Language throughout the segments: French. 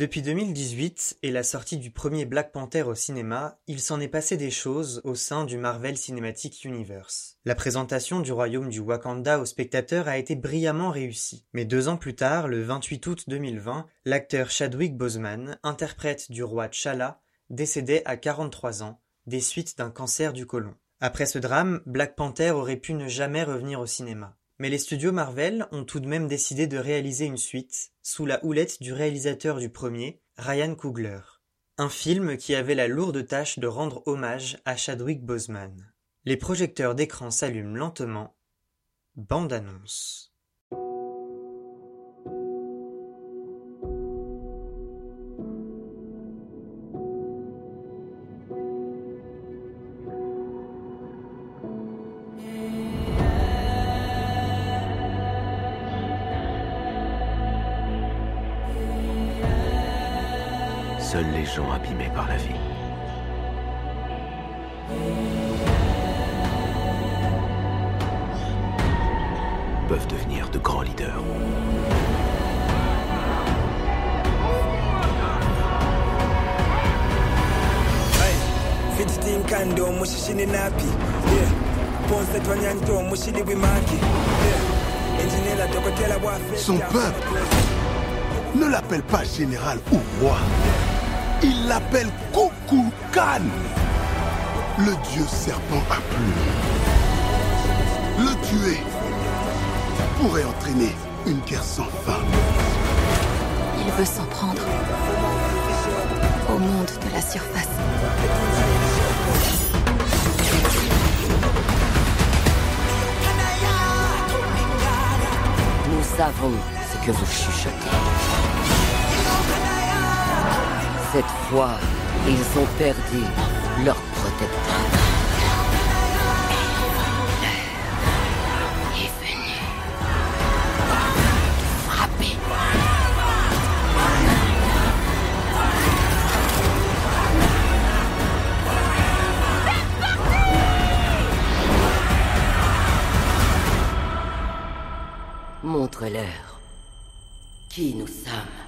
Depuis 2018 et la sortie du premier Black Panther au cinéma, il s'en est passé des choses au sein du Marvel Cinematic Universe. La présentation du royaume du Wakanda aux spectateurs a été brillamment réussie. Mais deux ans plus tard, le 28 août 2020, l'acteur Chadwick Boseman, interprète du roi T'Challa, décédait à 43 ans, des suites d'un cancer du côlon. Après ce drame, Black Panther aurait pu ne jamais revenir au cinéma. Mais les studios Marvel ont tout de même décidé de réaliser une suite, sous la houlette du réalisateur du premier, Ryan Coogler. Un film qui avait la lourde tâche de rendre hommage à Chadwick Boseman. Les projecteurs d'écran s'allument lentement. Bande annonce. Seuls les gens abîmés par la vie. peuvent devenir de grands leaders. fidgeting kando mushishini napi yeah. ponse twanyanto mushili bwimaki yeah. enjinela dokotela bwafe Son peuple ne l'appelle pas général ou roi. Il l'appelle Kukulkan, le dieu serpent à plumes. Le tuer pourrait entraîner une guerre sans fin. Il veut s'en prendre au monde de la surface. Nous savons ce que vous chuchotez. Cette fois, ils ont perdu leur protecteur. L'heure est venue de frapper. Montre-leur qui nous sommes.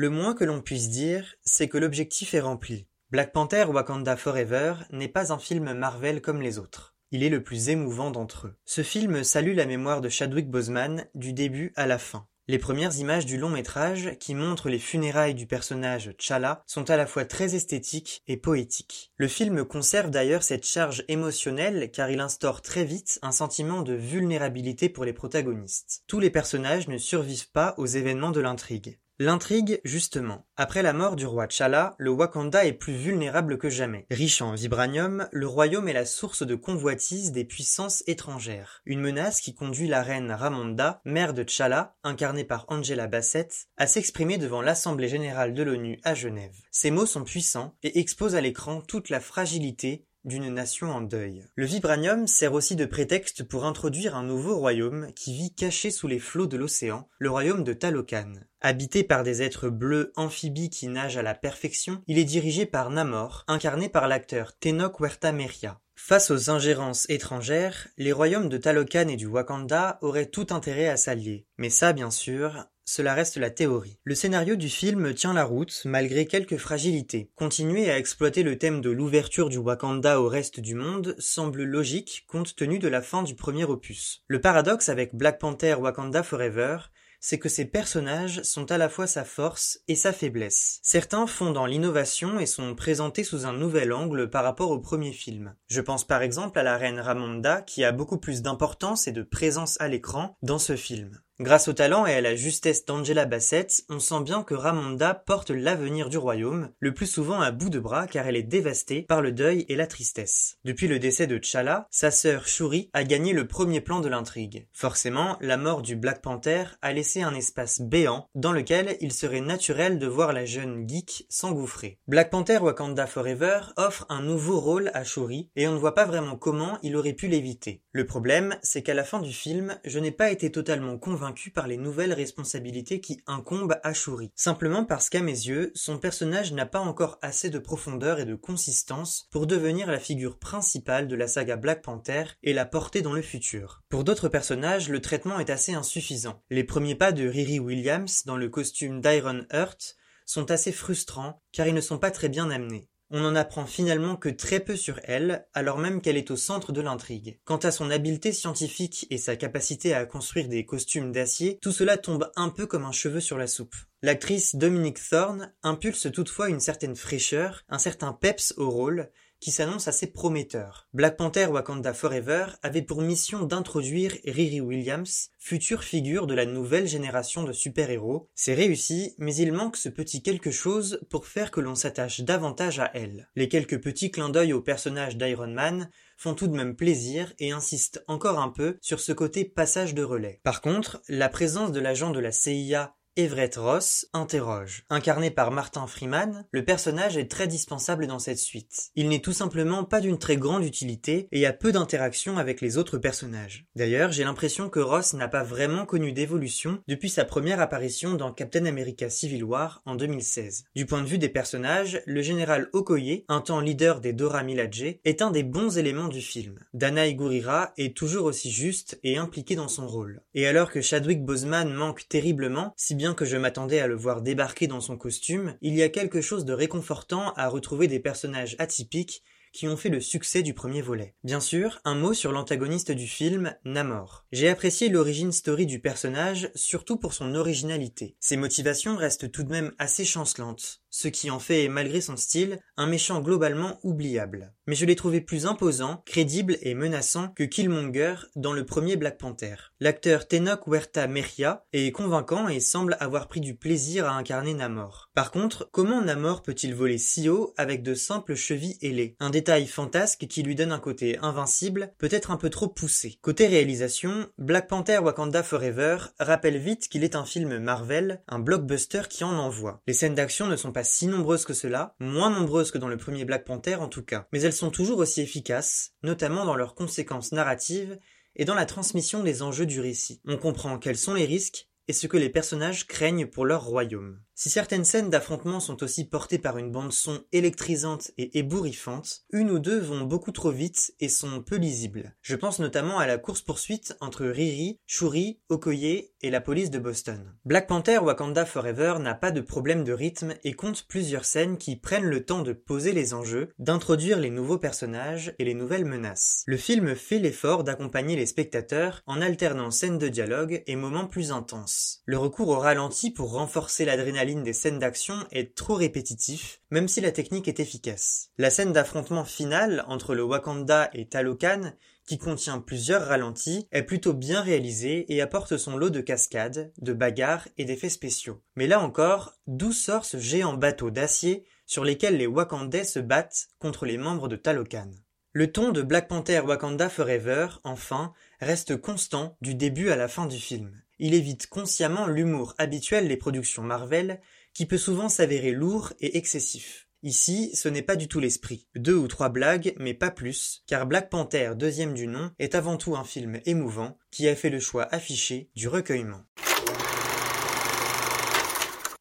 Le moins que l'on puisse dire, c'est que l'objectif est rempli. Black Panther Wakanda Forever n'est pas un film Marvel comme les autres. Il est le plus émouvant d'entre eux. Ce film salue la mémoire de Chadwick Boseman du début à la fin. Les premières images du long métrage, qui montrent les funérailles du personnage T'Challa, sont à la fois très esthétiques et poétiques. Le film conserve d'ailleurs cette charge émotionnelle car il instaure très vite un sentiment de vulnérabilité pour les protagonistes. Tous les personnages ne survivent pas aux événements de l'intrigue. L'intrigue, justement. Après la mort du roi T'Challa, le Wakanda est plus vulnérable que jamais. Riche en vibranium, le royaume est la source de convoitise des puissances étrangères. Une menace qui conduit la reine Ramonda, mère de T'Challa, incarnée par Angela Bassett, à s'exprimer devant l'Assemblée générale de l'ONU à Genève. Ces mots sont puissants et exposent à l'écran toute la fragilité d'une nation en deuil. Le vibranium sert aussi de prétexte pour introduire un nouveau royaume qui vit caché sous les flots de l'océan, le royaume de Talokan. Habité par des êtres bleus amphibies qui nagent à la perfection, il est dirigé par Namor, incarné par l'acteur Tenoch Huerta Meria. Face aux ingérences étrangères, les royaumes de Talokan et du Wakanda auraient tout intérêt à s'allier. Mais ça, bien sûr, cela reste la théorie. Le scénario du film tient la route malgré quelques fragilités. Continuer à exploiter le thème de l'ouverture du Wakanda au reste du monde semble logique compte tenu de la fin du premier opus. Le paradoxe avec Black Panther Wakanda Forever, c'est que ces personnages sont à la fois sa force et sa faiblesse. Certains font dans l'innovation et sont présentés sous un nouvel angle par rapport au premier film. Je pense par exemple à la reine Ramonda qui a beaucoup plus d'importance et de présence à l'écran dans ce film. Grâce au talent et à la justesse d'Angela Bassett, on sent bien que Ramonda porte l'avenir du royaume, le plus souvent à bout de bras car elle est dévastée par le deuil et la tristesse. Depuis le décès de T'Challa, sa sœur Shuri a gagné le premier plan de l'intrigue. Forcément, la mort du Black Panther a laissé un espace béant dans lequel il serait naturel de voir la jeune geek s'engouffrer. Black Panther Wakanda Forever offre un nouveau rôle à Shuri et on ne voit pas vraiment comment il aurait pu l'éviter. Le problème, c'est qu'à la fin du film, je n'ai pas été totalement convaincu par les nouvelles responsabilités qui incombent à Shuri. Simplement parce qu'à mes yeux, son personnage n'a pas encore assez de profondeur et de consistance pour devenir la figure principale de la saga Black Panther et la porter dans le futur. Pour d'autres personnages, le traitement est assez insuffisant. Les premiers pas de Riri Williams dans le costume d'Iron Heart sont assez frustrants car ils ne sont pas très bien amenés. On n'en apprend finalement que très peu sur elle, alors même qu'elle est au centre de l'intrigue. Quant à son habileté scientifique et sa capacité à construire des costumes d'acier, tout cela tombe un peu comme un cheveu sur la soupe. L'actrice Dominique Thorne impulse toutefois une certaine fraîcheur, un certain peps au rôle, qui s'annonce assez prometteur. Black Panther Wakanda Forever avait pour mission d'introduire Riri Williams, future figure de la nouvelle génération de super-héros. C'est réussi, mais il manque ce petit quelque chose pour faire que l'on s'attache davantage à elle. Les quelques petits clins d'œil au personnage d'Iron Man font tout de même plaisir et insistent encore un peu sur ce côté passage de relais. Par contre, la présence de l'agent de la CIA Everett Ross interroge. Incarné par Martin Freeman, le personnage est très dispensable dans cette suite. Il n'est tout simplement pas d'une très grande utilité et a peu d'interaction avec les autres personnages. D'ailleurs, j'ai l'impression que Ross n'a pas vraiment connu d'évolution depuis sa première apparition dans Captain America Civil War en 2016. Du point de vue des personnages, le général Okoye, un temps leader des Dora Milaje, est un des bons éléments du film. Dana Gurira est toujours aussi juste et impliqué dans son rôle. Et alors que Chadwick Boseman manque terriblement, si bien que je m'attendais à le voir débarquer dans son costume, il y a quelque chose de réconfortant à retrouver des personnages atypiques qui ont fait le succès du premier volet. Bien sûr, un mot sur l'antagoniste du film, Namor. J'ai apprécié l'origine story du personnage, surtout pour son originalité. Ses motivations restent tout de même assez chancelantes ce qui en fait, malgré son style, un méchant globalement oubliable. Mais je l'ai trouvé plus imposant, crédible et menaçant que Killmonger dans le premier Black Panther. L'acteur Tenoch Huerta Meria est convaincant et semble avoir pris du plaisir à incarner Namor. Par contre, comment Namor peut-il voler si haut avec de simples chevilles ailées? Un détail fantasque qui lui donne un côté invincible, peut-être un peu trop poussé. Côté réalisation, Black Panther Wakanda Forever rappelle vite qu'il est un film Marvel, un blockbuster qui en envoie. Les scènes d'action ne sont pas si nombreuses que cela, moins nombreuses que dans le premier Black Panther en tout cas, mais elles sont toujours aussi efficaces, notamment dans leurs conséquences narratives et dans la transmission des enjeux du récit. On comprend quels sont les risques et ce que les personnages craignent pour leur royaume. Si certaines scènes d'affrontement sont aussi portées par une bande son électrisante et ébouriffante, une ou deux vont beaucoup trop vite et sont peu lisibles. Je pense notamment à la course-poursuite entre Riri, Shuri, Okoye et la police de Boston. Black Panther Wakanda Forever n'a pas de problème de rythme et compte plusieurs scènes qui prennent le temps de poser les enjeux, d'introduire les nouveaux personnages et les nouvelles menaces. Le film fait l'effort d'accompagner les spectateurs en alternant scènes de dialogue et moments plus intenses. Le recours au ralenti pour renforcer l'adrénaline des scènes d'action est trop répétitif, même si la technique est efficace. La scène d'affrontement finale entre le Wakanda et Talokan, qui contient plusieurs ralentis, est plutôt bien réalisée et apporte son lot de cascades, de bagarres et d'effets spéciaux. Mais là encore, d'où sort ce géant bateau d'acier sur lesquels les Wakandais se battent contre les membres de Talokan le ton de Black Panther Wakanda Forever, enfin, reste constant du début à la fin du film. Il évite consciemment l'humour habituel des productions Marvel, qui peut souvent s'avérer lourd et excessif. Ici, ce n'est pas du tout l'esprit. Deux ou trois blagues, mais pas plus, car Black Panther, deuxième du nom, est avant tout un film émouvant, qui a fait le choix affiché du recueillement.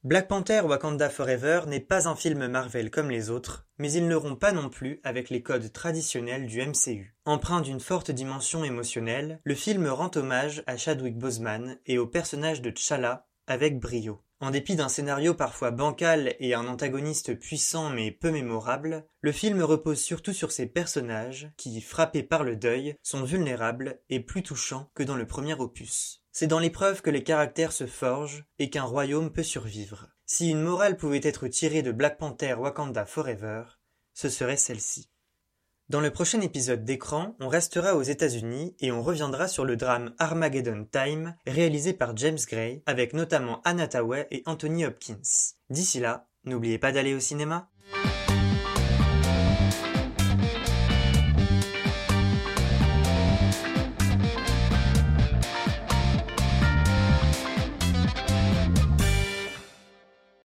Black Panther Wakanda Forever n'est pas un film Marvel comme les autres, mais ils ne rompt pas non plus avec les codes traditionnels du MCU. Empreint d'une forte dimension émotionnelle, le film rend hommage à Chadwick Boseman et au personnage de T'Challa avec brio. En dépit d'un scénario parfois bancal et un antagoniste puissant mais peu mémorable, le film repose surtout sur ses personnages qui, frappés par le deuil, sont vulnérables et plus touchants que dans le premier opus. C'est dans l'épreuve que les caractères se forgent et qu'un royaume peut survivre. Si une morale pouvait être tirée de Black Panther Wakanda Forever, ce serait celle-ci. Dans le prochain épisode d'écran, on restera aux États-Unis et on reviendra sur le drame Armageddon Time réalisé par James Gray avec notamment Anna Tawai et Anthony Hopkins. D'ici là, n'oubliez pas d'aller au cinéma.